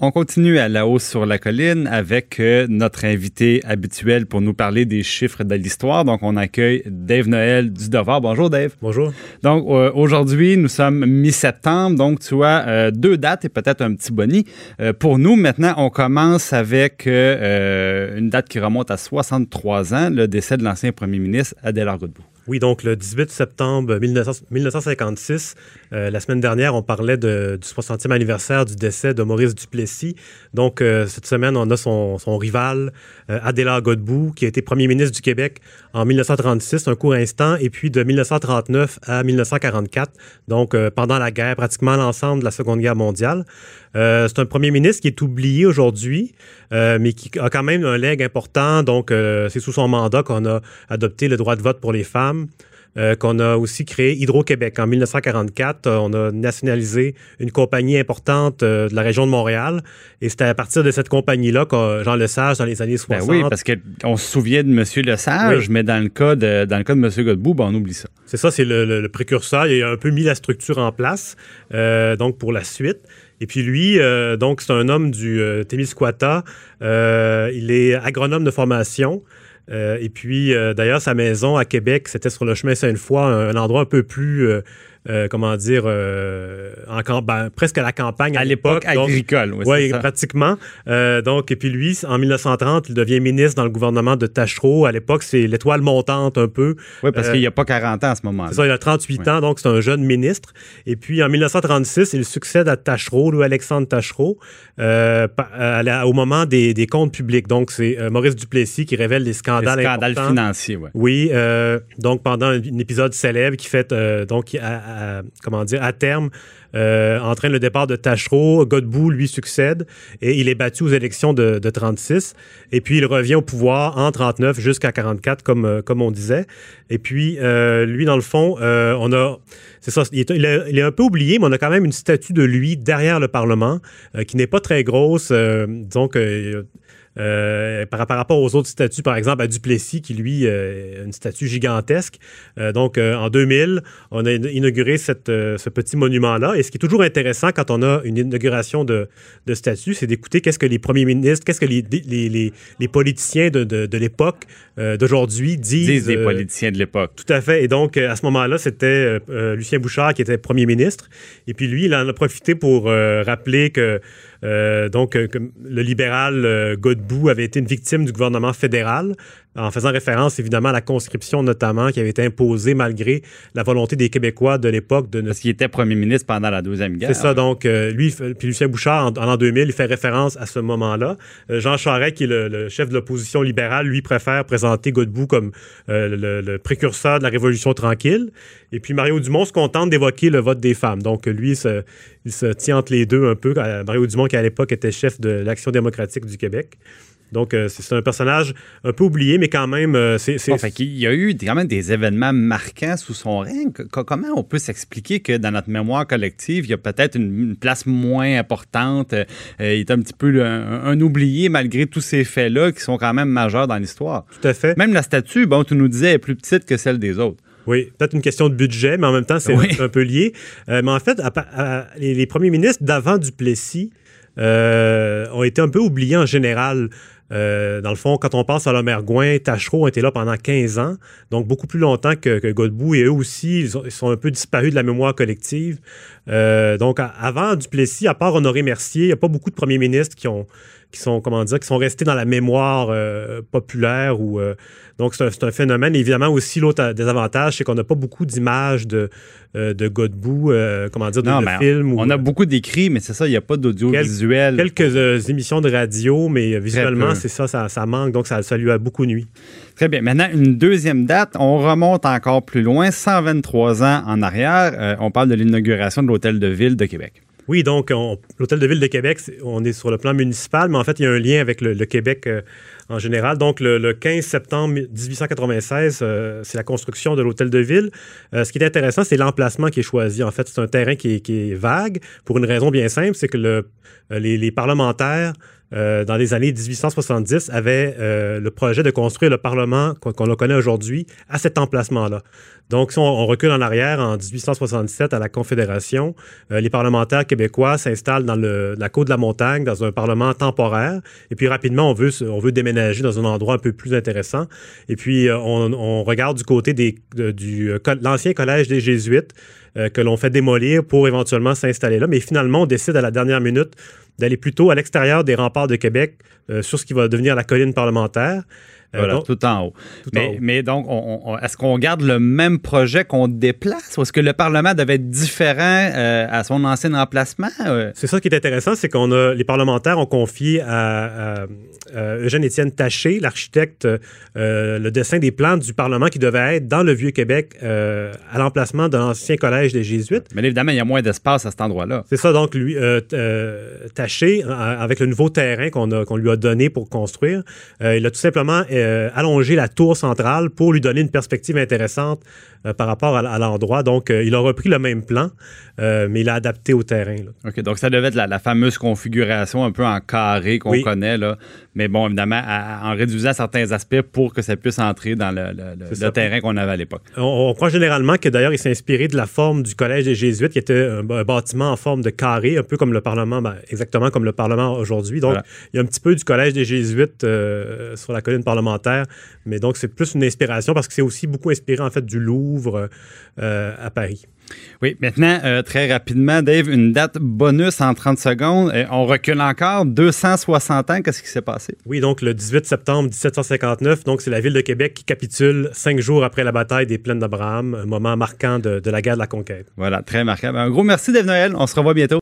On continue à la hausse sur la colline avec euh, notre invité habituel pour nous parler des chiffres de l'histoire. Donc, on accueille Dave Noël du Devoir. Bonjour, Dave. Bonjour. Donc, euh, aujourd'hui, nous sommes mi-septembre. Donc, tu as euh, deux dates et peut-être un petit boni. pour nous, maintenant, on commence avec une date qui remonte à 63 ans, le décès de l'ancien premier ministre Adélard Godbout. Oui, donc le 18 septembre 1956, euh, la semaine dernière, on parlait du 60e anniversaire du décès de Maurice Duplessis. Donc, euh, cette semaine, on a son, rival, euh, Adélard Godbout, qui a été premier ministre du Québec en 1936, un court instant, et puis de 1939 à 1944, donc pendant la guerre, pratiquement l'ensemble de la Seconde Guerre mondiale. c'est un premier ministre qui est oublié aujourd'hui, mais qui a quand même un leg important. Donc, c'est sous son mandat qu'on a adopté le droit de vote pour les femmes euh, qu'on a aussi créé Hydro-Québec. En 1944, euh, on a nationalisé une compagnie importante euh, de la région de Montréal. Et c'était à partir de cette compagnie-là que Jean Lesage, dans les années 60... Ben oui, parce qu'on se souvient de M. Lesage, mais dans le cas de, dans le cas de M. Godbout, ben on oublie ça. C'est ça, c'est le, précurseur. Il a un peu mis la structure en place, donc pour la suite. Et puis lui, donc c'est un homme du Témiscouata. il est agronome de formation. Euh, et puis, euh, d'ailleurs, sa maison à Québec, c'était sur le chemin Sainte-Foy, un, endroit un peu plus euh, comment dire, euh, en, ben, presque à la campagne à, l'époque agricole. Oui, pratiquement. Euh, donc, et puis lui, en 1930, il devient ministre dans le gouvernement de Tachereau. À l'époque, c'est l'étoile montante un peu. Oui, parce qu'il n'y a pas 40 ans à ce moment-là. C'est ça, il a 38 ans, donc c'est un jeune ministre. Et puis, en 1936, il succède à Tachereau, Louis Alexandre Tachereau, au moment des, comptes publics. Donc, c'est Maurice Duplessis qui révèle les scandales, les scandales financiers, oui. Oui, donc pendant un, épisode célèbre qui fait donc comment dire, à terme, euh, entraîne le départ de Tachereau. Godbout lui succède et il est battu aux élections de, 36. Et puis il revient au pouvoir en 39 jusqu'à 44, comme, euh, comme on disait. Et puis euh, lui, dans le fond, on a, c'est ça, il est, un peu oublié, mais on a quand même une statue de lui derrière le Parlement qui n'est pas très grosse. donc euh, par, rapport aux autres statues, par exemple à Duplessis, qui lui euh, une statue gigantesque. Euh, donc en 2000, on a inauguré cette, ce petit monument-là. Et ce qui est toujours intéressant quand on a une inauguration de, de statue, c'est d'écouter qu'est-ce que les premiers ministres, qu'est-ce que les, les, les, politiciens de, de, de l'époque d'aujourd'hui disent. Disent les politiciens de l'époque. Tout à fait. Et donc à ce moment-là, c'était Lucien Bouchard qui était premier ministre. Et puis lui, il en a profité pour rappeler que euh, donc, euh, le libéral euh, Godbout avait été une victime du gouvernement fédéral en faisant référence évidemment à la conscription notamment qui avait été imposée malgré la volonté des Québécois de l'époque de ne... Parce qu'il était premier ministre pendant la Deuxième Guerre. C'est ça, donc euh, lui, puis Lucien Bouchard, en, l'an 2000, il fait référence à ce moment-là. Euh, Jean Charest, qui est le, chef de l'opposition libérale, lui préfère présenter Godbout comme euh, le, précurseur de la Révolution tranquille. Et puis Mario Dumont se contente d'évoquer le vote des femmes. Donc lui, il se tient entre les deux un peu. Mario Dumont, qui à l'époque était chef de l'Action démocratique du Québec. Donc, euh, c'est un personnage un peu oublié, mais quand même, euh, c'est. il y a eu quand même des événements marquants sous son règne. comment on peut s'expliquer que dans notre mémoire collective, il y a peut-être une, place moins importante? Euh, il est un petit peu un, oublié malgré tous ces faits-là qui sont quand même majeurs dans l'histoire? Tout à fait. Même la statue, bon, tu nous disais, est plus petite que celle des autres. Oui, peut-être une question de budget, mais en même temps, c'est un, peu lié. mais en fait, les, les, premiers ministres d'avant Duplessis ont été un peu oubliés en général. Euh, dans le fond, quand on pense à l'Homer Gouin, Tachereau était là pendant 15 ans, donc beaucoup plus longtemps que, que Godbout, et eux aussi, ils, sont un peu disparus de la mémoire collective. Euh, donc, avant Duplessis, à part Honoré Mercier, il n'y a pas beaucoup de premiers ministres qui ont qui sont comment dire qui sont restés dans la mémoire euh, populaire ou donc c'est un, phénomène. Évidemment aussi l'autre désavantage c'est qu'on n'a pas beaucoup d'images de de Godbout comment dire de, films on a beaucoup d'écrits mais c'est ça il n'y a pas d'audiovisuel. Quelques émissions de radio mais visuellement c'est ça, ça, manque, donc ça, ça lui a beaucoup nuit. Très bien. Maintenant, une deuxième date, on remonte encore plus loin, 123 ans en arrière. Euh, on parle de l'inauguration de l'Hôtel de Ville de Québec. Oui, donc l'Hôtel de Ville de Québec, on est sur le plan municipal, mais en fait, il y a un lien avec le, Québec euh, en général. Donc, le, 15 septembre 1896, euh, c'est la construction de l'Hôtel de Ville. ce qui est intéressant, c'est l'emplacement qui est choisi. En fait, c'est un terrain qui est, vague pour une raison bien simple, c'est que les, parlementaires dans les années 1870, avait le projet de construire le Parlement qu'on le connaît aujourd'hui à cet emplacement-là. Donc, si on, recule en arrière, en 1867, à la Confédération, les parlementaires québécois s'installent dans la côte de la montagne, dans un parlement temporaire. Et puis, rapidement, on veut, déménager dans un endroit un peu plus intéressant. Et puis, on, regarde du côté du l'ancien collège des Jésuites euh, que l'on fait démolir pour éventuellement s'installer là. Mais finalement, on décide à la dernière minute d'aller plutôt à l'extérieur des remparts de Québec euh, sur ce qui va devenir la colline parlementaire. Euh, tout en haut. mais, donc, est-ce qu'on garde le même projet qu'on déplace ou est-ce que le Parlement devait être différent euh, à son ancien emplacement? Euh? C'est ça qui est intéressant, c'est qu'on a les parlementaires ont confié à, Eugène-Étienne Taché, l'architecte, le dessin des plans du Parlement qui devait être dans le Vieux-Québec à l'emplacement de l'ancien collège des Jésuites. Mais évidemment, il y a moins d'espace à cet endroit-là. C'est ça, donc lui, Taché, avec le nouveau terrain qu'on lui a donné pour construire, il a tout simplement euh, allonger la tour centrale pour lui donner une perspective intéressante euh, par rapport à, l'endroit. Donc, euh, il a repris le même plan, mais il l'a adapté au terrain. OK, donc ça devait être la, fameuse configuration un peu en carré qu'on connaît, là. mais bon, évidemment, en réduisant certains aspects pour que ça puisse entrer dans le, terrain qu'on avait à l'époque. On, croit généralement que d'ailleurs, il s'est inspiré de la forme du Collège des Jésuites, qui était un, bâtiment en forme de carré, un peu comme le Parlement, ben, exactement comme le Parlement aujourd'hui. Donc, il y a un petit peu du Collège des Jésuites sur la colline parlementaire, mais donc c'est plus une inspiration parce que c'est aussi beaucoup inspiré en fait du Louvre euh, à Paris. Oui, maintenant, euh, très rapidement, Dave, une date bonus en 30 secondes. on recule encore 260 ans. Qu'est-ce qui s'est passé? Oui, donc le 18 septembre 1759, donc c'est la ville de Québec qui capitule cinq jours après la bataille des Plaines d'Abraham, un moment marquant de, de la guerre de la conquête. Voilà, très marquant. Un gros merci, Dave Noël. On se revoit bientôt.